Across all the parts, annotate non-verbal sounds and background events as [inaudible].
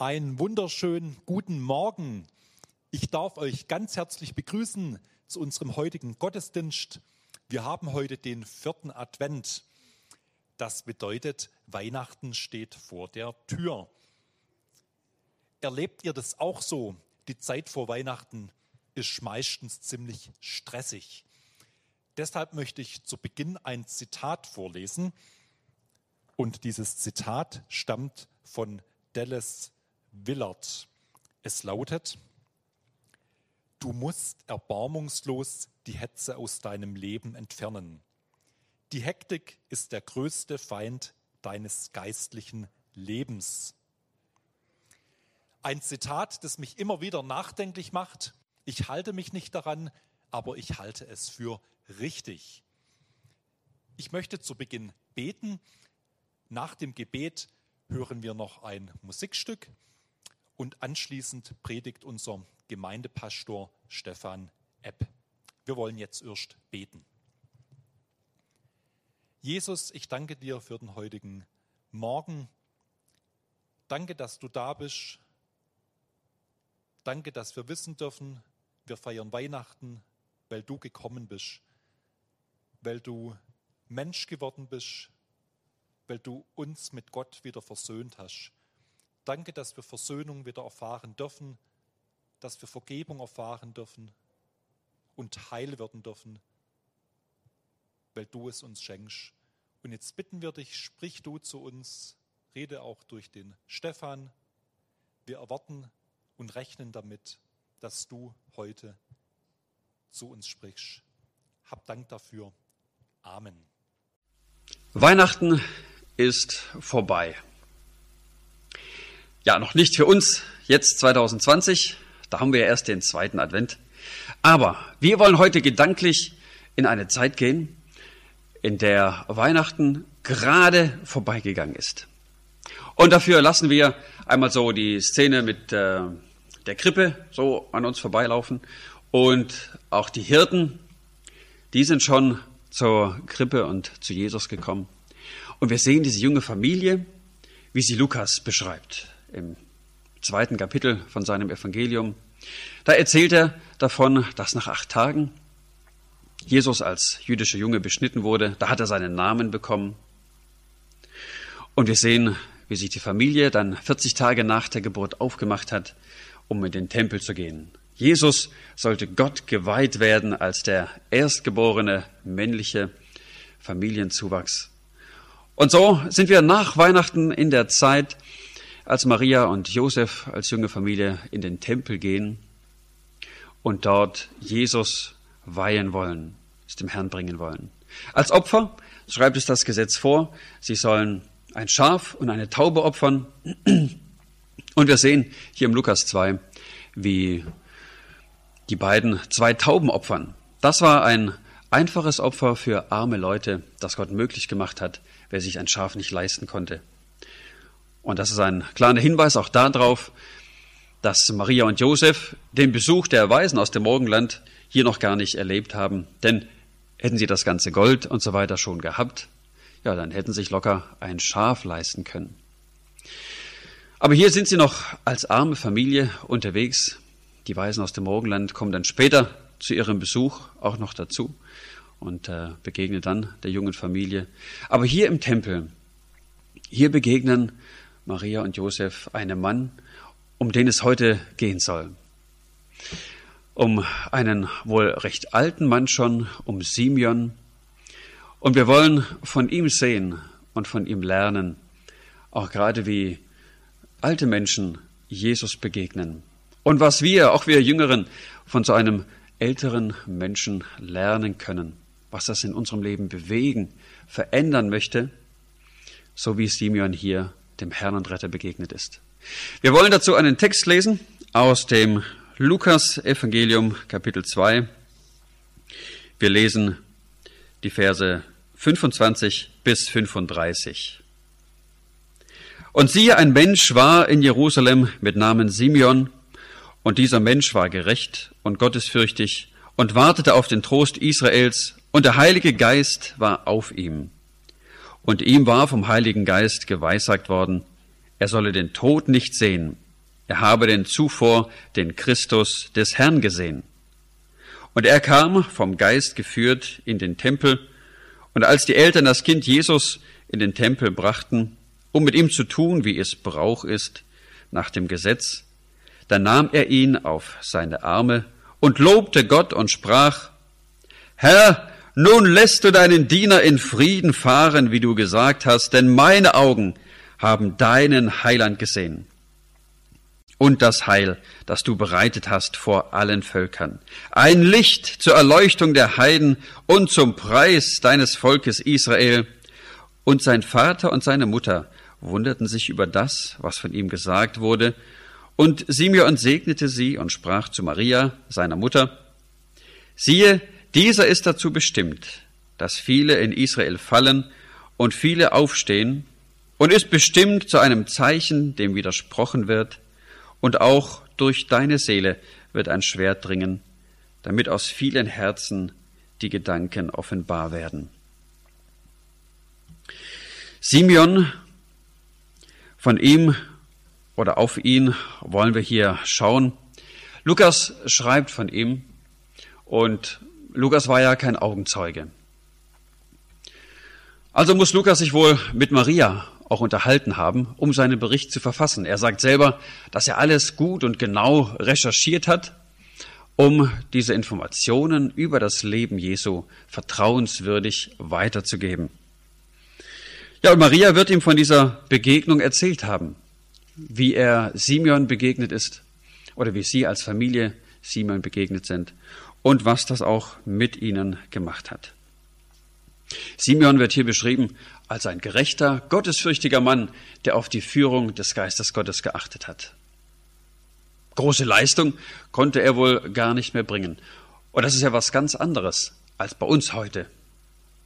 Einen wunderschönen guten Morgen. Ich darf euch ganz herzlich begrüßen zu unserem heutigen Gottesdienst. Wir haben heute den vierten Advent. Das bedeutet, Weihnachten steht vor der Tür. Erlebt ihr das auch so? Die Zeit vor Weihnachten ist meistens ziemlich stressig. Deshalb möchte ich zu Beginn ein Zitat vorlesen. Und dieses Zitat stammt von Dallas Willard. Es lautet, du musst erbarmungslos die Hetze aus deinem Leben entfernen. Die Hektik ist der größte Feind deines geistlichen Lebens. Ein Zitat, das mich immer wieder nachdenklich macht. Ich halte mich nicht daran, aber ich halte es für richtig. Ich möchte zu Beginn beten. Nach dem Gebet hören wir noch ein Musikstück und anschließend predigt unser Gemeindepastor Stefan Epp. Wir wollen jetzt erst beten. Jesus, ich danke dir für den heutigen Morgen. Danke, dass du da bist. Danke, dass wir wissen dürfen, wir feiern Weihnachten, weil du gekommen bist, weil du Mensch geworden bist, weil du uns mit Gott wieder versöhnt hast. Danke, dass wir Versöhnung wieder erfahren dürfen, dass wir Vergebung erfahren dürfen und heil werden dürfen, weil du es uns schenkst. Und jetzt bitten wir dich, sprich du zu uns, rede auch durch den Stefan. Wir erwarten und rechnen damit, dass du heute zu uns sprichst. Hab Dank dafür. Amen. Weihnachten ist vorbei. Ja, noch nicht für uns, jetzt 2020, da haben wir erst den zweiten Advent. Aber wir wollen heute gedanklich in eine Zeit gehen, in der Weihnachten gerade vorbeigegangen ist. Und dafür lassen wir einmal so die Szene mit äh, der Krippe so an uns vorbeilaufen. Und auch die Hirten, die sind schon zur Krippe und zu Jesus gekommen. Und wir sehen diese junge Familie, wie sie Lukas beschreibt im zweiten Kapitel von seinem Evangelium. Da erzählt er davon, dass nach acht Tagen Jesus als jüdischer Junge beschnitten wurde. Da hat er seinen Namen bekommen. Und wir sehen, wie sich die Familie dann 40 Tage nach der Geburt aufgemacht hat, um in den Tempel zu gehen. Jesus sollte Gott geweiht werden als der erstgeborene männliche Familienzuwachs. Und so sind wir nach Weihnachten in der Zeit, als Maria und Josef als junge Familie in den Tempel gehen und dort Jesus weihen wollen, es dem Herrn bringen wollen. Als Opfer schreibt es das Gesetz vor, sie sollen ein Schaf und eine Taube opfern. Und wir sehen hier im Lukas 2, wie die beiden zwei Tauben opfern. Das war ein einfaches Opfer für arme Leute, das Gott möglich gemacht hat, wer sich ein Schaf nicht leisten konnte. Und das ist ein kleiner Hinweis auch darauf, dass Maria und Josef den Besuch der Weisen aus dem Morgenland hier noch gar nicht erlebt haben. Denn hätten sie das ganze Gold und so weiter schon gehabt, ja, dann hätten sich locker ein Schaf leisten können. Aber hier sind sie noch als arme Familie unterwegs. Die Weisen aus dem Morgenland kommen dann später zu ihrem Besuch auch noch dazu und äh, begegnen dann der jungen Familie. Aber hier im Tempel, hier begegnen Maria und Josef einem Mann, um den es heute gehen soll. Um einen wohl recht alten Mann schon, um Simeon. Und wir wollen von ihm sehen und von ihm lernen, auch gerade wie alte Menschen Jesus begegnen. Und was wir, auch wir Jüngeren, von so einem älteren Menschen lernen können, was das in unserem Leben bewegen, verändern möchte, so wie Simeon hier dem Herrn und Retter begegnet ist. Wir wollen dazu einen Text lesen aus dem Lukas Evangelium Kapitel 2. Wir lesen die Verse 25 bis 35. Und siehe, ein Mensch war in Jerusalem mit Namen Simeon, und dieser Mensch war gerecht und gottesfürchtig und wartete auf den Trost Israels, und der Heilige Geist war auf ihm. Und ihm war vom Heiligen Geist geweissagt worden, er solle den Tod nicht sehen, er habe denn zuvor den Christus des Herrn gesehen. Und er kam vom Geist geführt in den Tempel, und als die Eltern das Kind Jesus in den Tempel brachten, um mit ihm zu tun, wie es Brauch ist, nach dem Gesetz, da nahm er ihn auf seine Arme und lobte Gott und sprach, Herr, nun lässt du deinen Diener in Frieden fahren, wie du gesagt hast, denn meine Augen haben deinen Heiland gesehen und das Heil, das du bereitet hast vor allen Völkern. Ein Licht zur Erleuchtung der Heiden und zum Preis deines Volkes Israel. Und sein Vater und seine Mutter wunderten sich über das, was von ihm gesagt wurde. Und Simeon segnete sie und sprach zu Maria, seiner Mutter, siehe, dieser ist dazu bestimmt, dass viele in Israel fallen und viele aufstehen und ist bestimmt zu einem Zeichen, dem widersprochen wird, und auch durch deine Seele wird ein Schwert dringen, damit aus vielen Herzen die Gedanken offenbar werden. Simeon, von ihm oder auf ihn wollen wir hier schauen. Lukas schreibt von ihm und Lukas war ja kein Augenzeuge. Also muss Lukas sich wohl mit Maria auch unterhalten haben, um seinen Bericht zu verfassen. Er sagt selber, dass er alles gut und genau recherchiert hat, um diese Informationen über das Leben Jesu vertrauenswürdig weiterzugeben. Ja, und Maria wird ihm von dieser Begegnung erzählt haben, wie er Simeon begegnet ist oder wie sie als Familie Simeon begegnet sind und was das auch mit ihnen gemacht hat. Simeon wird hier beschrieben als ein gerechter, gottesfürchtiger Mann, der auf die Führung des Geistes Gottes geachtet hat. Große Leistung konnte er wohl gar nicht mehr bringen. Und das ist ja was ganz anderes als bei uns heute.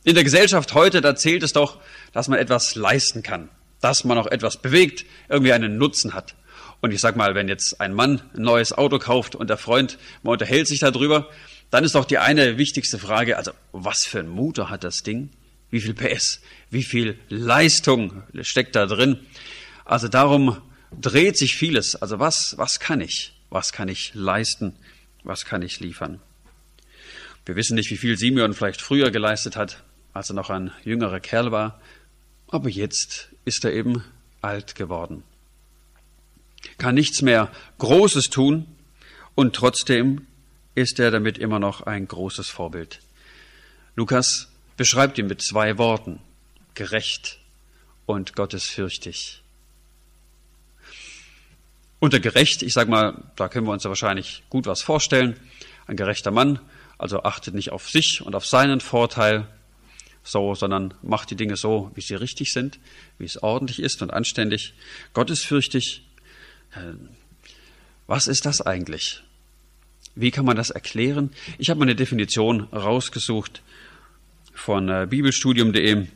In der Gesellschaft heute, da zählt es doch, dass man etwas leisten kann, dass man auch etwas bewegt, irgendwie einen Nutzen hat. Und ich sag mal, wenn jetzt ein Mann ein neues Auto kauft und der Freund, man unterhält sich darüber, dann ist doch die eine wichtigste Frage, also was für ein Motor hat das Ding? Wie viel PS? Wie viel Leistung steckt da drin? Also darum dreht sich vieles. Also was, was kann ich? Was kann ich leisten? Was kann ich liefern? Wir wissen nicht, wie viel Simeon vielleicht früher geleistet hat, als er noch ein jüngerer Kerl war. Aber jetzt ist er eben alt geworden. Kann nichts mehr Großes tun und trotzdem ist er damit immer noch ein großes Vorbild. Lukas beschreibt ihn mit zwei Worten, gerecht und gottesfürchtig. Unter gerecht, ich sage mal, da können wir uns ja wahrscheinlich gut was vorstellen. Ein gerechter Mann, also achtet nicht auf sich und auf seinen Vorteil, so, sondern macht die Dinge so, wie sie richtig sind, wie es ordentlich ist und anständig. Gottesfürchtig, was ist das eigentlich? Wie kann man das erklären? Ich habe mal eine Definition rausgesucht von äh, bibelstudium.de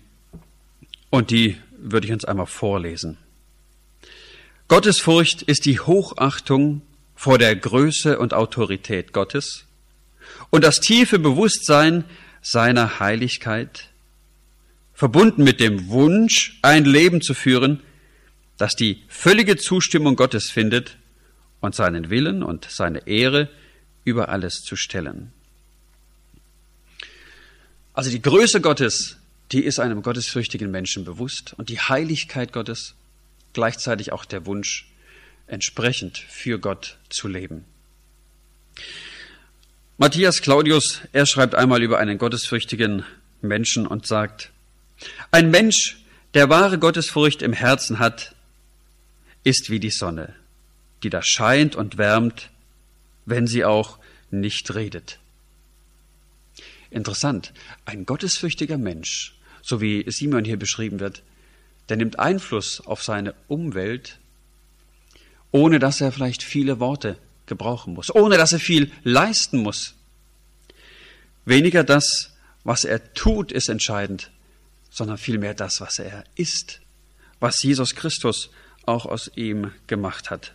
und die würde ich uns einmal vorlesen. Gottesfurcht ist die Hochachtung vor der Größe und Autorität Gottes und das tiefe Bewusstsein seiner Heiligkeit, verbunden mit dem Wunsch, ein Leben zu führen, das die völlige Zustimmung Gottes findet und seinen Willen und seine Ehre über alles zu stellen. Also die Größe Gottes, die ist einem gottesfürchtigen Menschen bewusst und die Heiligkeit Gottes, gleichzeitig auch der Wunsch, entsprechend für Gott zu leben. Matthias Claudius, er schreibt einmal über einen gottesfürchtigen Menschen und sagt, ein Mensch, der wahre Gottesfurcht im Herzen hat, ist wie die Sonne, die da scheint und wärmt, wenn sie auch nicht redet. Interessant, ein gottesfürchtiger Mensch, so wie Simon hier beschrieben wird, der nimmt Einfluss auf seine Umwelt, ohne dass er vielleicht viele Worte gebrauchen muss, ohne dass er viel leisten muss. Weniger das, was er tut, ist entscheidend, sondern vielmehr das, was er ist, was Jesus Christus auch aus ihm gemacht hat.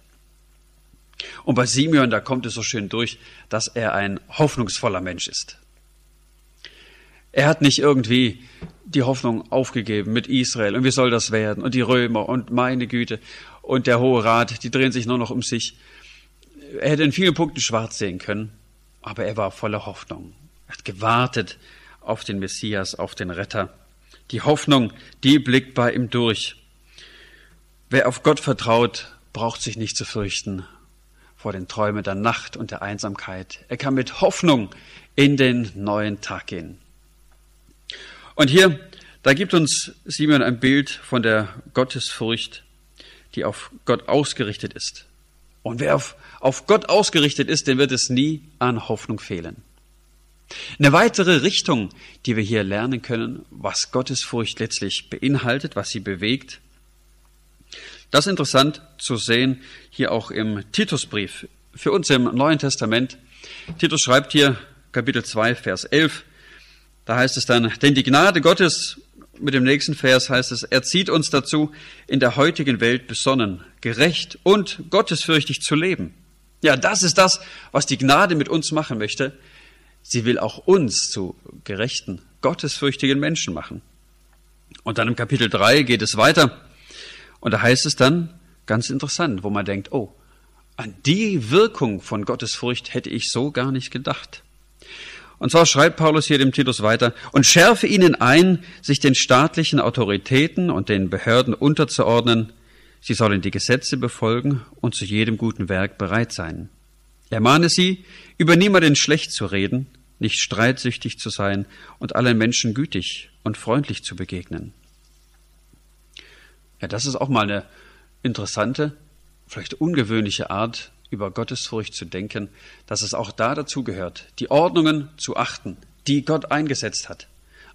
Und bei Simeon, da kommt es so schön durch, dass er ein hoffnungsvoller Mensch ist. Er hat nicht irgendwie die Hoffnung aufgegeben mit Israel und wie soll das werden und die Römer und meine Güte und der Hohe Rat, die drehen sich nur noch um sich. Er hätte in vielen Punkten schwarz sehen können, aber er war voller Hoffnung. Er hat gewartet auf den Messias, auf den Retter. Die Hoffnung, die blickt bei ihm durch. Wer auf Gott vertraut, braucht sich nicht zu fürchten vor den Träumen der Nacht und der Einsamkeit. Er kann mit Hoffnung in den neuen Tag gehen. Und hier, da gibt uns Simon ein Bild von der Gottesfurcht, die auf Gott ausgerichtet ist. Und wer auf, auf Gott ausgerichtet ist, dem wird es nie an Hoffnung fehlen. Eine weitere Richtung, die wir hier lernen können, was Gottesfurcht letztlich beinhaltet, was sie bewegt. Das ist interessant zu sehen hier auch im Titusbrief. Für uns im Neuen Testament. Titus schreibt hier Kapitel 2, Vers 11. Da heißt es dann, denn die Gnade Gottes, mit dem nächsten Vers heißt es, er zieht uns dazu, in der heutigen Welt besonnen, gerecht und gottesfürchtig zu leben. Ja, das ist das, was die Gnade mit uns machen möchte. Sie will auch uns zu gerechten, gottesfürchtigen Menschen machen. Und dann im Kapitel 3 geht es weiter. Und da heißt es dann, ganz interessant, wo man denkt, oh, an die Wirkung von Gottesfurcht hätte ich so gar nicht gedacht. Und zwar schreibt Paulus hier dem Titus weiter, und schärfe ihnen ein, sich den staatlichen Autoritäten und den Behörden unterzuordnen, sie sollen die Gesetze befolgen und zu jedem guten Werk bereit sein. Ermahne sie, über niemanden schlecht zu reden, nicht streitsüchtig zu sein und allen Menschen gütig und freundlich zu begegnen. Ja, das ist auch mal eine interessante, vielleicht ungewöhnliche Art, über Gottesfurcht zu denken, dass es auch da dazu gehört, die Ordnungen zu achten, die Gott eingesetzt hat,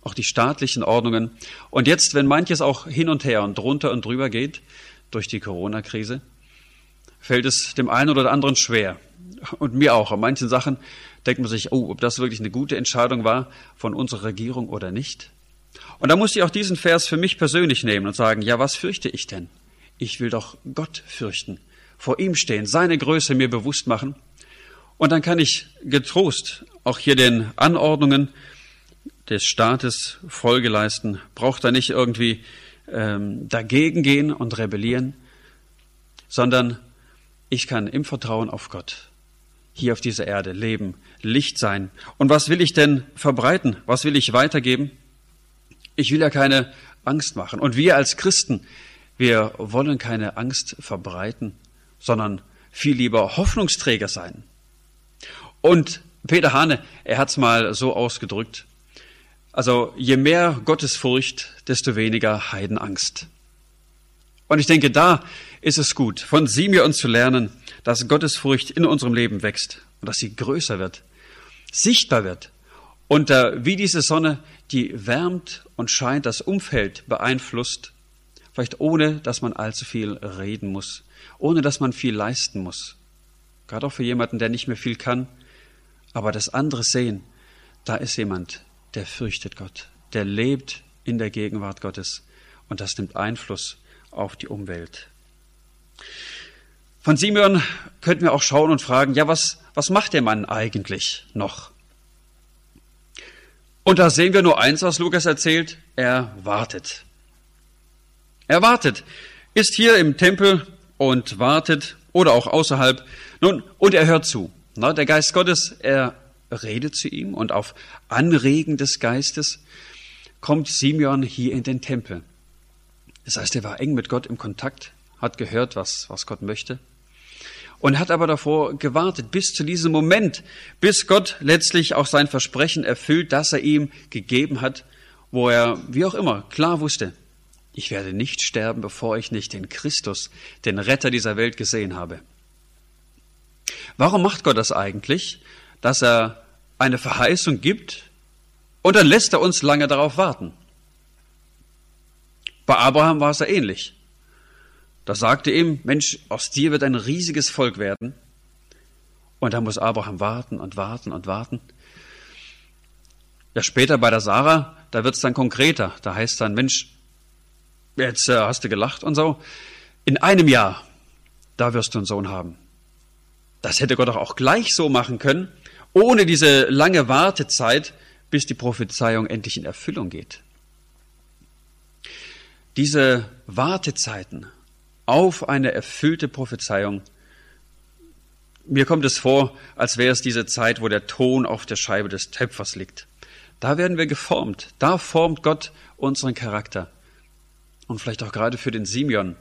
auch die staatlichen Ordnungen. Und jetzt, wenn manches auch hin und her und drunter und drüber geht durch die Corona-Krise, fällt es dem einen oder anderen schwer. Und mir auch. An manchen Sachen denkt man sich, oh, ob das wirklich eine gute Entscheidung war von unserer Regierung oder nicht. Und da muss ich auch diesen Vers für mich persönlich nehmen und sagen, ja, was fürchte ich denn? Ich will doch Gott fürchten vor ihm stehen, seine Größe mir bewusst machen. Und dann kann ich getrost auch hier den Anordnungen des Staates Folge leisten, braucht da nicht irgendwie ähm, dagegen gehen und rebellieren, sondern ich kann im Vertrauen auf Gott hier auf dieser Erde leben, Licht sein. Und was will ich denn verbreiten? Was will ich weitergeben? Ich will ja keine Angst machen. Und wir als Christen, wir wollen keine Angst verbreiten, sondern viel lieber Hoffnungsträger sein. Und Peter Hane, er hat es mal so ausgedrückt, also je mehr Gottesfurcht, desto weniger Heidenangst. Und ich denke, da ist es gut, von Simeon zu lernen, dass Gottesfurcht in unserem Leben wächst und dass sie größer wird, sichtbar wird und äh, wie diese Sonne, die wärmt und scheint, das Umfeld beeinflusst, vielleicht ohne, dass man allzu viel reden muss ohne dass man viel leisten muss. Gerade auch für jemanden, der nicht mehr viel kann. Aber das andere sehen, da ist jemand, der fürchtet Gott, der lebt in der Gegenwart Gottes und das nimmt Einfluss auf die Umwelt. Von Simeon könnten wir auch schauen und fragen, ja, was, was macht der Mann eigentlich noch? Und da sehen wir nur eins, was Lukas erzählt, er wartet. Er wartet, ist hier im Tempel und wartet oder auch außerhalb. Nun, und er hört zu. Na, der Geist Gottes, er redet zu ihm und auf Anregen des Geistes kommt Simeon hier in den Tempel. Das heißt, er war eng mit Gott im Kontakt, hat gehört, was, was Gott möchte und hat aber davor gewartet bis zu diesem Moment, bis Gott letztlich auch sein Versprechen erfüllt, das er ihm gegeben hat, wo er, wie auch immer, klar wusste, ich werde nicht sterben, bevor ich nicht den Christus, den Retter dieser Welt gesehen habe. Warum macht Gott das eigentlich, dass er eine Verheißung gibt und dann lässt er uns lange darauf warten? Bei Abraham war es ja ähnlich. Da sagte ihm, Mensch, aus dir wird ein riesiges Volk werden. Und da muss Abraham warten und warten und warten. Ja, später bei der Sarah, da wird es dann konkreter. Da heißt dann, Mensch, jetzt äh, hast du gelacht und so. In einem Jahr, da wirst du einen Sohn haben. Das hätte Gott auch gleich so machen können, ohne diese lange Wartezeit, bis die Prophezeiung endlich in Erfüllung geht. Diese Wartezeiten, auf eine erfüllte Prophezeiung. Mir kommt es vor, als wäre es diese Zeit, wo der Ton auf der Scheibe des Töpfers liegt. Da werden wir geformt. Da formt Gott unseren Charakter. Und vielleicht auch gerade für den Simeon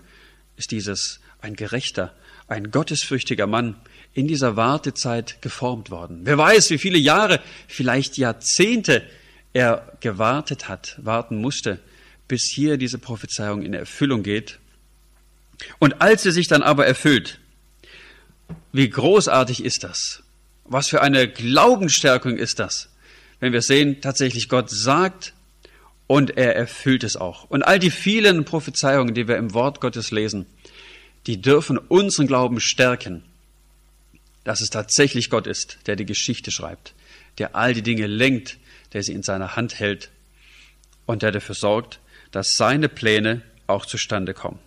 ist dieses ein gerechter, ein gottesfürchtiger Mann in dieser Wartezeit geformt worden. Wer weiß, wie viele Jahre, vielleicht Jahrzehnte er gewartet hat, warten musste, bis hier diese Prophezeiung in Erfüllung geht. Und als sie sich dann aber erfüllt, wie großartig ist das? Was für eine Glaubensstärkung ist das? Wenn wir sehen, tatsächlich Gott sagt und er erfüllt es auch. Und all die vielen Prophezeiungen, die wir im Wort Gottes lesen, die dürfen unseren Glauben stärken, dass es tatsächlich Gott ist, der die Geschichte schreibt, der all die Dinge lenkt, der sie in seiner Hand hält und der dafür sorgt, dass seine Pläne auch zustande kommen.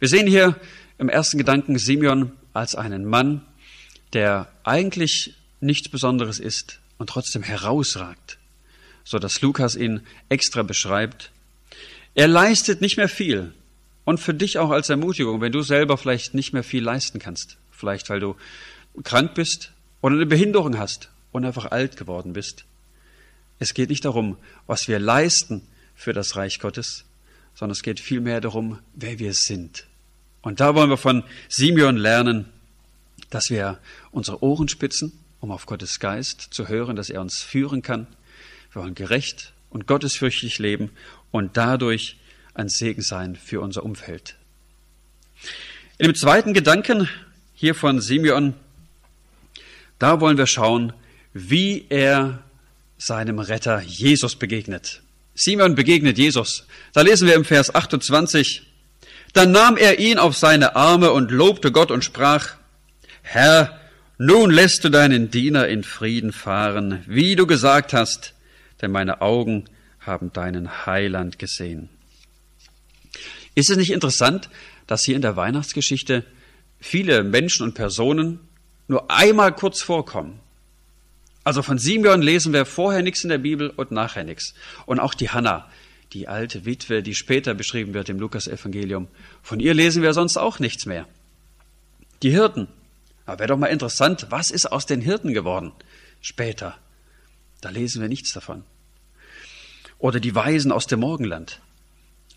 Wir sehen hier im ersten Gedanken Simeon als einen Mann, der eigentlich nichts Besonderes ist und trotzdem herausragt, so dass Lukas ihn extra beschreibt. Er leistet nicht mehr viel, und für dich auch als Ermutigung, wenn du selber vielleicht nicht mehr viel leisten kannst, vielleicht weil du krank bist oder eine Behinderung hast und einfach alt geworden bist. Es geht nicht darum, was wir leisten für das Reich Gottes, sondern es geht vielmehr darum, wer wir sind. Und da wollen wir von Simeon lernen, dass wir unsere Ohren spitzen, um auf Gottes Geist zu hören, dass er uns führen kann. Wir wollen gerecht und gottesfürchtig leben und dadurch ein Segen sein für unser Umfeld. In dem zweiten Gedanken hier von Simeon, da wollen wir schauen, wie er seinem Retter Jesus begegnet. Simeon begegnet Jesus. Da lesen wir im Vers 28, dann nahm er ihn auf seine Arme und lobte Gott und sprach, Herr, nun lässt du deinen Diener in Frieden fahren, wie du gesagt hast, denn meine Augen haben deinen Heiland gesehen. Ist es nicht interessant, dass hier in der Weihnachtsgeschichte viele Menschen und Personen nur einmal kurz vorkommen? Also von Simeon lesen wir vorher nichts in der Bibel und nachher nichts. Und auch die Hannah, die alte Witwe, die später beschrieben wird im Lukas-Evangelium, von ihr lesen wir sonst auch nichts mehr. Die Hirten. Aber wäre doch mal interessant, was ist aus den Hirten geworden? Später. Da lesen wir nichts davon. Oder die Weisen aus dem Morgenland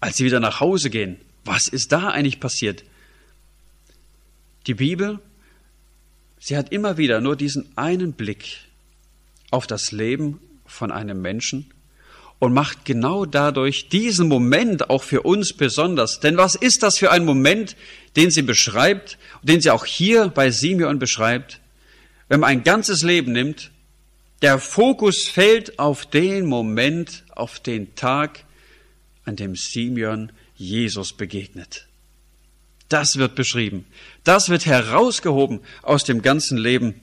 als sie wieder nach Hause gehen. Was ist da eigentlich passiert? Die Bibel, sie hat immer wieder nur diesen einen Blick auf das Leben von einem Menschen und macht genau dadurch diesen Moment auch für uns besonders. Denn was ist das für ein Moment, den sie beschreibt, den sie auch hier bei Simeon beschreibt? Wenn man ein ganzes Leben nimmt, der Fokus fällt auf den Moment, auf den Tag, an dem Simeon Jesus begegnet. Das wird beschrieben. Das wird herausgehoben aus dem ganzen Leben.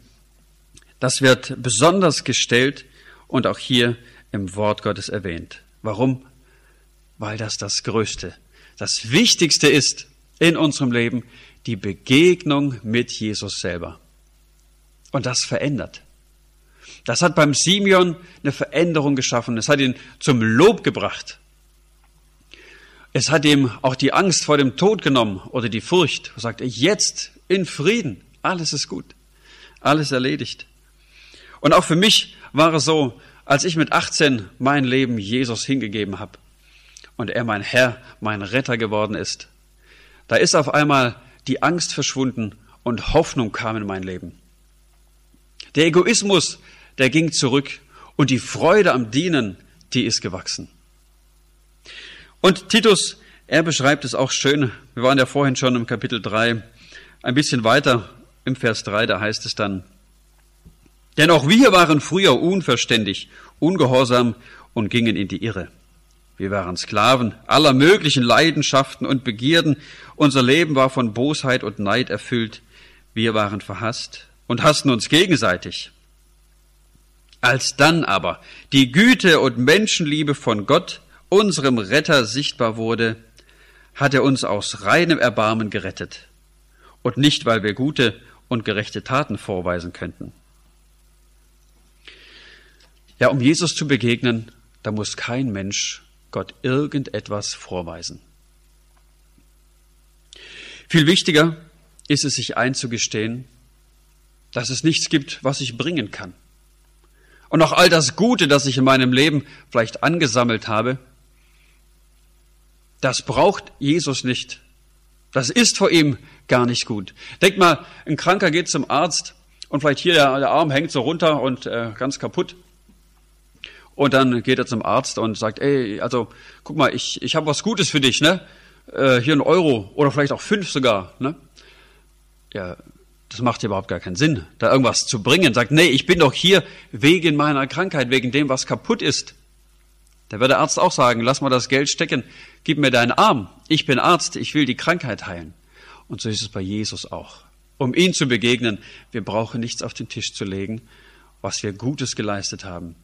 Das wird besonders gestellt und auch hier im Wort Gottes erwähnt. Warum? Weil das das Größte, das Wichtigste ist in unserem Leben, die Begegnung mit Jesus selber. Und das verändert. Das hat beim Simeon eine Veränderung geschaffen. Es hat ihn zum Lob gebracht. Es hat ihm auch die Angst vor dem Tod genommen oder die Furcht. Er sagte, jetzt in Frieden, alles ist gut, alles erledigt. Und auch für mich war es so, als ich mit 18 mein Leben Jesus hingegeben habe und er mein Herr, mein Retter geworden ist, da ist auf einmal die Angst verschwunden und Hoffnung kam in mein Leben. Der Egoismus, der ging zurück und die Freude am Dienen, die ist gewachsen. Und Titus, er beschreibt es auch schön. Wir waren ja vorhin schon im Kapitel 3. Ein bisschen weiter im Vers 3, da heißt es dann, denn auch wir waren früher unverständig, ungehorsam und gingen in die Irre. Wir waren Sklaven aller möglichen Leidenschaften und Begierden. Unser Leben war von Bosheit und Neid erfüllt. Wir waren verhasst und hassten uns gegenseitig. Als dann aber die Güte und Menschenliebe von Gott unserem Retter sichtbar wurde, hat er uns aus reinem Erbarmen gerettet und nicht, weil wir gute und gerechte Taten vorweisen könnten. Ja, um Jesus zu begegnen, da muss kein Mensch Gott irgendetwas vorweisen. Viel wichtiger ist es, sich einzugestehen, dass es nichts gibt, was ich bringen kann. Und auch all das Gute, das ich in meinem Leben vielleicht angesammelt habe, das braucht Jesus nicht. Das ist vor ihm gar nicht gut. Denk mal, ein Kranker geht zum Arzt und vielleicht hier der, der Arm hängt so runter und äh, ganz kaputt. Und dann geht er zum Arzt und sagt, ey, also guck mal, ich, ich habe was Gutes für dich, ne? Äh, hier ein Euro oder vielleicht auch fünf sogar, ne? Ja, das macht überhaupt gar keinen Sinn, da irgendwas zu bringen. Sagt, nee, ich bin doch hier wegen meiner Krankheit, wegen dem, was kaputt ist. Da wird der Arzt auch sagen, lass mal das Geld stecken, gib mir deinen Arm. Ich bin Arzt, ich will die Krankheit heilen. Und so ist es bei Jesus auch. Um ihm zu begegnen, wir brauchen nichts auf den Tisch zu legen, was wir Gutes geleistet haben,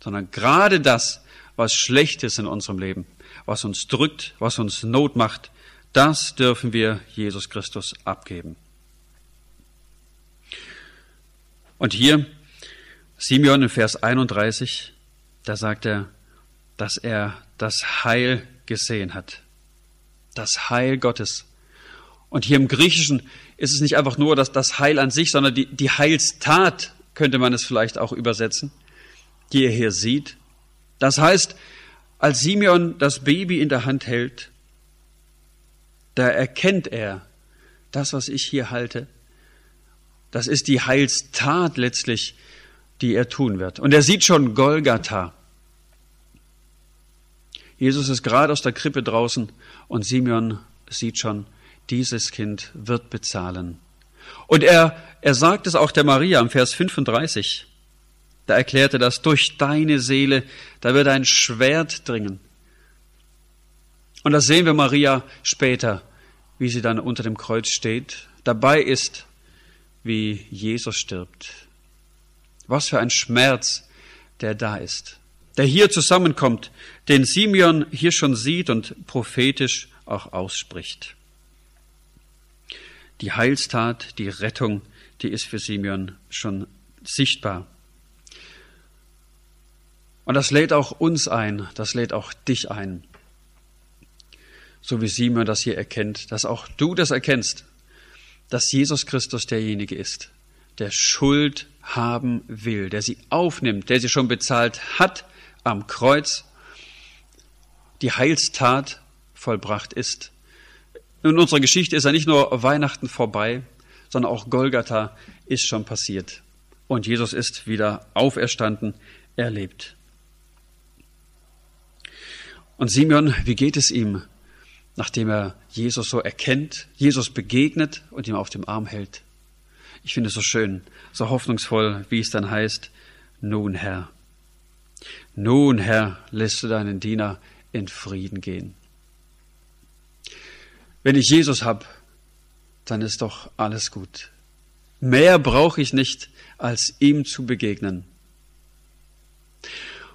sondern gerade das, was schlecht ist in unserem Leben, was uns drückt, was uns Not macht, das dürfen wir Jesus Christus abgeben. Und hier, Simeon in Vers 31, da sagt er, dass er das Heil gesehen hat. Das Heil Gottes. Und hier im Griechischen ist es nicht einfach nur das, das Heil an sich, sondern die, die Heilstat könnte man es vielleicht auch übersetzen, die er hier sieht. Das heißt, als Simeon das Baby in der Hand hält, da erkennt er, das, was ich hier halte, das ist die Heilstat letztlich, die er tun wird. Und er sieht schon Golgatha. Jesus ist gerade aus der Krippe draußen und Simeon sieht schon, dieses Kind wird bezahlen. Und er, er sagt es auch der Maria im Vers 35. Da erklärte das, durch deine Seele, da wird ein Schwert dringen. Und das sehen wir Maria später, wie sie dann unter dem Kreuz steht, dabei ist wie Jesus stirbt. Was für ein Schmerz, der da ist, der hier zusammenkommt, den Simeon hier schon sieht und prophetisch auch ausspricht. Die Heilstat, die Rettung, die ist für Simeon schon sichtbar. Und das lädt auch uns ein, das lädt auch dich ein. So wie Simeon das hier erkennt, dass auch du das erkennst, dass Jesus Christus derjenige ist, der Schuld haben will, der sie aufnimmt, der sie schon bezahlt hat am Kreuz, die Heilstat vollbracht ist. In unserer Geschichte ist ja nicht nur Weihnachten vorbei, sondern auch Golgatha ist schon passiert. Und Jesus ist wieder auferstanden, er lebt. Und Simeon, wie geht es ihm nachdem er Jesus so erkennt, Jesus begegnet und ihm auf dem Arm hält. Ich finde es so schön, so hoffnungsvoll, wie es dann heißt, nun Herr, nun Herr, lässt du deinen Diener in Frieden gehen. Wenn ich Jesus habe, dann ist doch alles gut. Mehr brauche ich nicht, als ihm zu begegnen.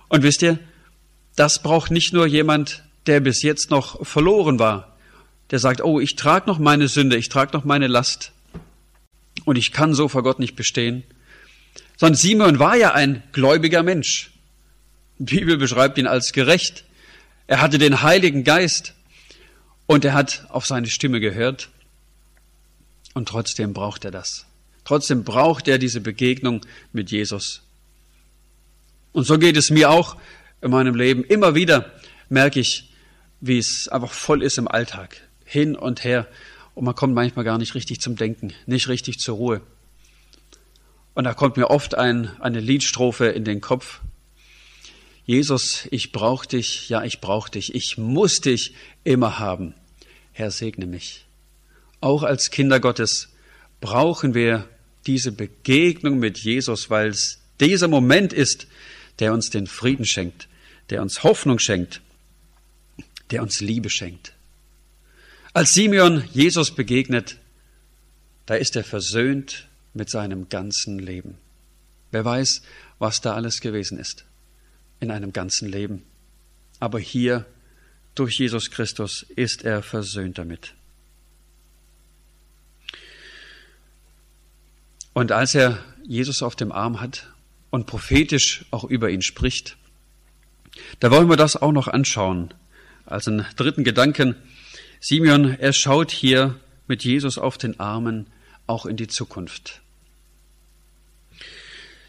Und wisst ihr, das braucht nicht nur jemand, der bis jetzt noch verloren war, der sagt, oh, ich trage noch meine Sünde, ich trage noch meine Last und ich kann so vor Gott nicht bestehen. Sondern Simon war ja ein gläubiger Mensch. Die Bibel beschreibt ihn als gerecht. Er hatte den Heiligen Geist und er hat auf seine Stimme gehört. Und trotzdem braucht er das. Trotzdem braucht er diese Begegnung mit Jesus. Und so geht es mir auch in meinem Leben. Immer wieder merke ich, wie es einfach voll ist im Alltag. Hin und her. Und man kommt manchmal gar nicht richtig zum Denken, nicht richtig zur Ruhe. Und da kommt mir oft ein, eine Liedstrophe in den Kopf. Jesus, ich brauche dich, ja, ich brauche dich, ich muss dich immer haben. Herr, segne mich. Auch als Kinder Gottes brauchen wir diese Begegnung mit Jesus, weil es dieser Moment ist, der uns den Frieden schenkt, der uns Hoffnung schenkt, der uns Liebe schenkt. Als Simeon Jesus begegnet, da ist er versöhnt mit seinem ganzen Leben. Wer weiß, was da alles gewesen ist in einem ganzen Leben. Aber hier, durch Jesus Christus, ist er versöhnt damit. Und als er Jesus auf dem Arm hat und prophetisch auch über ihn spricht, da wollen wir das auch noch anschauen, als einen dritten Gedanken. Simeon, er schaut hier mit Jesus auf den Armen auch in die Zukunft.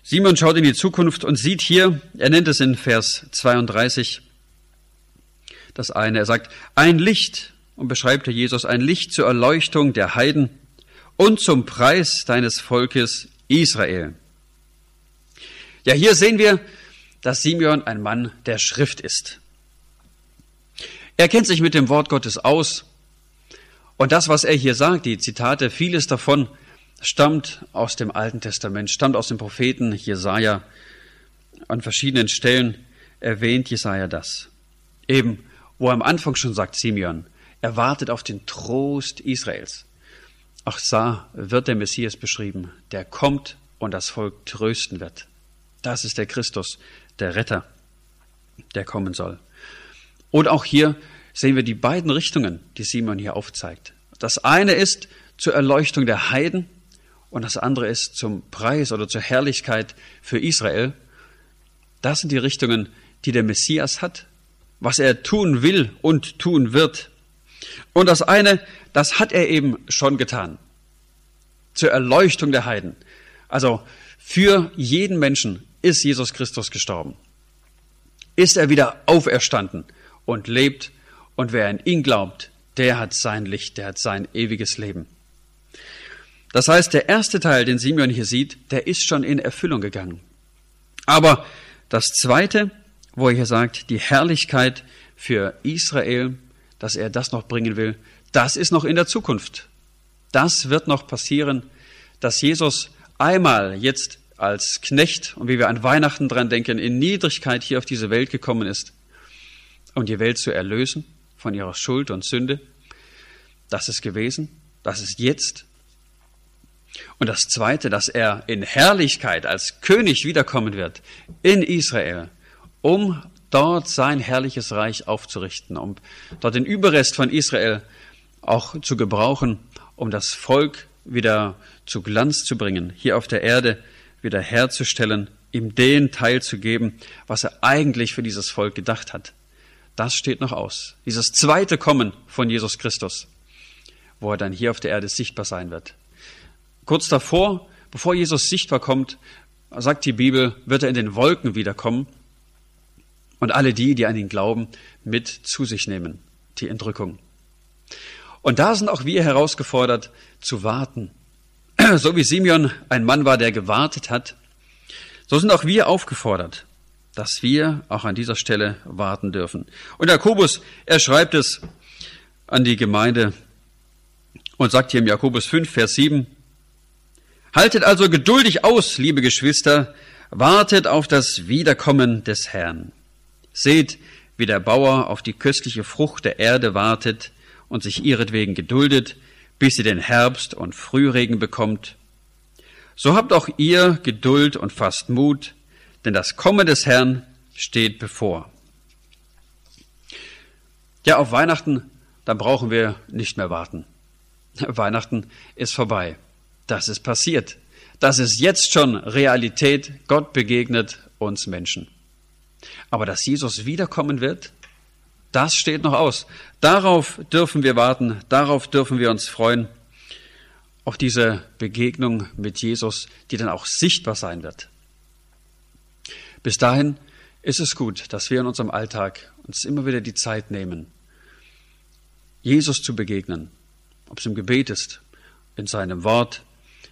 Simon schaut in die Zukunft und sieht hier, er nennt es in Vers 32, das eine, er sagt, ein Licht, und beschreibt er Jesus, ein Licht zur Erleuchtung der Heiden und zum Preis deines Volkes Israel. Ja, hier sehen wir, dass Simeon ein Mann der Schrift ist. Er kennt sich mit dem Wort Gottes aus und das, was er hier sagt, die Zitate, vieles davon stammt aus dem Alten Testament, stammt aus dem Propheten Jesaja. An verschiedenen Stellen erwähnt Jesaja das. Eben, wo er am Anfang schon sagt, Simeon, er wartet auf den Trost Israels. Auch da wird der Messias beschrieben, der kommt und das Volk trösten wird. Das ist der Christus, der Retter, der kommen soll. Und auch hier sehen wir die beiden Richtungen, die Simon hier aufzeigt. Das eine ist zur Erleuchtung der Heiden und das andere ist zum Preis oder zur Herrlichkeit für Israel. Das sind die Richtungen, die der Messias hat, was er tun will und tun wird. Und das eine, das hat er eben schon getan. Zur Erleuchtung der Heiden. Also für jeden Menschen ist Jesus Christus gestorben. Ist er wieder auferstanden und lebt. Und wer an ihn glaubt, der hat sein Licht, der hat sein ewiges Leben. Das heißt, der erste Teil, den Simeon hier sieht, der ist schon in Erfüllung gegangen. Aber das zweite, wo er hier sagt, die Herrlichkeit für Israel, dass er das noch bringen will, das ist noch in der Zukunft. Das wird noch passieren, dass Jesus einmal jetzt als Knecht und wie wir an Weihnachten dran denken, in Niedrigkeit hier auf diese Welt gekommen ist, um die Welt zu erlösen von ihrer Schuld und Sünde. Das ist gewesen, das ist jetzt. Und das Zweite, dass er in Herrlichkeit als König wiederkommen wird in Israel, um dort sein herrliches Reich aufzurichten, um dort den Überrest von Israel auch zu gebrauchen, um das Volk wieder zu Glanz zu bringen, hier auf der Erde wieder herzustellen, ihm den Teil zu geben, was er eigentlich für dieses Volk gedacht hat. Das steht noch aus. Dieses zweite Kommen von Jesus Christus, wo er dann hier auf der Erde sichtbar sein wird. Kurz davor, bevor Jesus sichtbar kommt, sagt die Bibel, wird er in den Wolken wiederkommen und alle die, die an ihn glauben, mit zu sich nehmen, die Entrückung. Und da sind auch wir herausgefordert, zu warten. [clears throat] So wie Simeon ein Mann war, der gewartet hat, so sind auch wir aufgefordert, dass wir auch an dieser Stelle warten dürfen. Und Jakobus, er schreibt es an die Gemeinde und sagt hier im Jakobus 5, Vers 7, Haltet also geduldig aus, liebe Geschwister, wartet auf das Wiederkommen des Herrn. Seht, wie der Bauer auf die köstliche Frucht der Erde wartet und sich ihretwegen geduldet, bis sie den Herbst und Frühregen bekommt. So habt auch ihr Geduld und fasst Mut, denn das Kommen des Herrn steht bevor. Ja, auf Weihnachten, da brauchen wir nicht mehr warten. [laughs] Weihnachten ist vorbei. Das ist passiert. Das ist jetzt schon Realität. Gott begegnet uns Menschen. Aber dass Jesus wiederkommen wird, das steht noch aus. Darauf dürfen wir warten, darauf dürfen wir uns freuen. Auf diese Begegnung mit Jesus, die dann auch sichtbar sein wird. Bis dahin ist es gut, dass wir in unserem Alltag uns immer wieder die Zeit nehmen, Jesus zu begegnen, ob es im Gebet ist, in seinem Wort,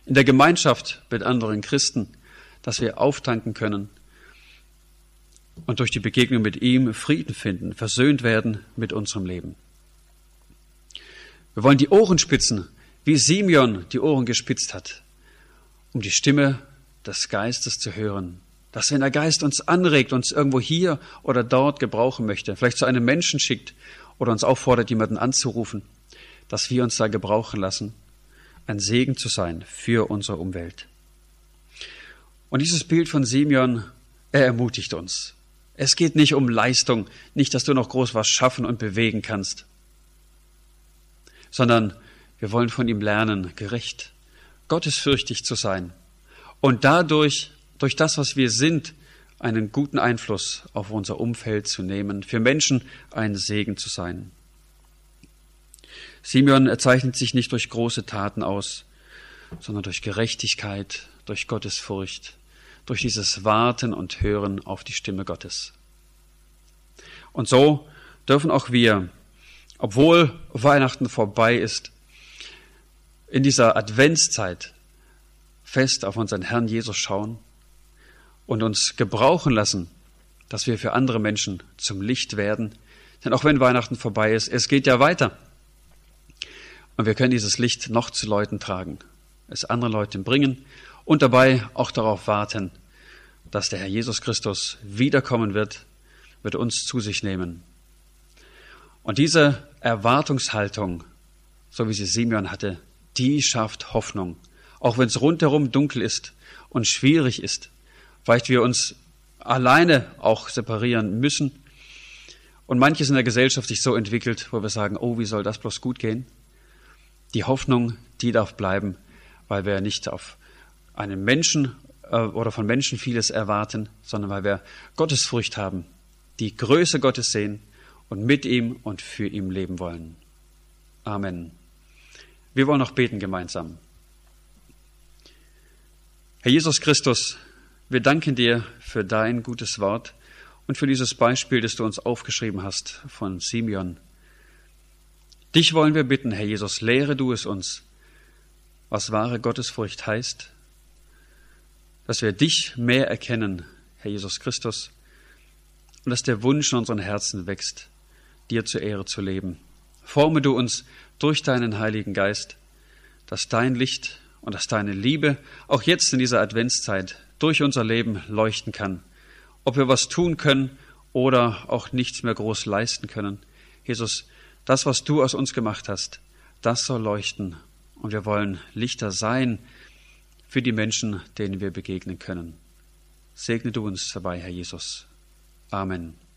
in der Gemeinschaft mit anderen Christen, dass wir auftanken können und durch die Begegnung mit ihm Frieden finden, versöhnt werden mit unserem Leben. Wir wollen die Ohren spitzen, wie Simeon die Ohren gespitzt hat, um die Stimme des Geistes zu hören. Dass wenn der Geist uns anregt, uns irgendwo hier oder dort gebrauchen möchte, vielleicht zu einem Menschen schickt oder uns auffordert, jemanden anzurufen, dass wir uns da gebrauchen lassen, ein Segen zu sein für unsere Umwelt. Und dieses Bild von Simeon, er ermutigt uns. Es geht nicht um Leistung, nicht, dass du noch groß was schaffen und bewegen kannst, sondern wir wollen von ihm lernen, gerecht, gottesfürchtig zu sein und dadurch, durch das, was wir sind, einen guten Einfluss auf unser Umfeld zu nehmen, für Menschen ein Segen zu sein. Simeon zeichnet sich nicht durch große Taten aus, sondern durch Gerechtigkeit, durch Gottesfurcht, durch dieses Warten und Hören auf die Stimme Gottes. Und so dürfen auch wir, obwohl Weihnachten vorbei ist, in dieser Adventszeit fest auf unseren Herrn Jesus schauen und uns gebrauchen lassen, dass wir für andere Menschen zum Licht werden. Denn auch wenn Weihnachten vorbei ist, es geht ja weiter. Und wir können dieses Licht noch zu Leuten tragen, es anderen Leuten bringen und dabei auch darauf warten, dass der Herr Jesus Christus wiederkommen wird, wird uns zu sich nehmen. Und diese Erwartungshaltung, so wie sie Simeon hatte, die schafft Hoffnung. Auch wenn es rundherum dunkel ist und schwierig ist, vielleicht wir uns alleine auch separieren müssen und manches in der Gesellschaft sich so entwickelt, wo wir sagen, oh, wie soll das bloß gut gehen? Die Hoffnung, die darf bleiben, weil wir nicht auf einen Menschen äh, oder von Menschen vieles erwarten, sondern weil wir Gottesfurcht haben, die Größe Gottes sehen und mit ihm und für ihm leben wollen. Amen. Wir wollen noch beten gemeinsam. Herr Jesus Christus, wir danken dir für dein gutes Wort und für dieses Beispiel, das du uns aufgeschrieben hast von Simeon. Dich wollen wir bitten, Herr Jesus, lehre du es uns, was wahre Gottesfurcht heißt, dass wir dich mehr erkennen, Herr Jesus Christus, und dass der Wunsch in unseren Herzen wächst, dir zur Ehre zu leben. Forme du uns durch deinen Heiligen Geist, dass dein Licht und dass deine Liebe auch jetzt in dieser Adventszeit durch unser Leben leuchten kann. Ob wir was tun können oder auch nichts mehr groß leisten können. Jesus, das, was du aus uns gemacht hast, das soll leuchten. Und wir wollen Lichter sein für die Menschen, denen wir begegnen können. Segne du uns dabei, Herr Jesus. Amen.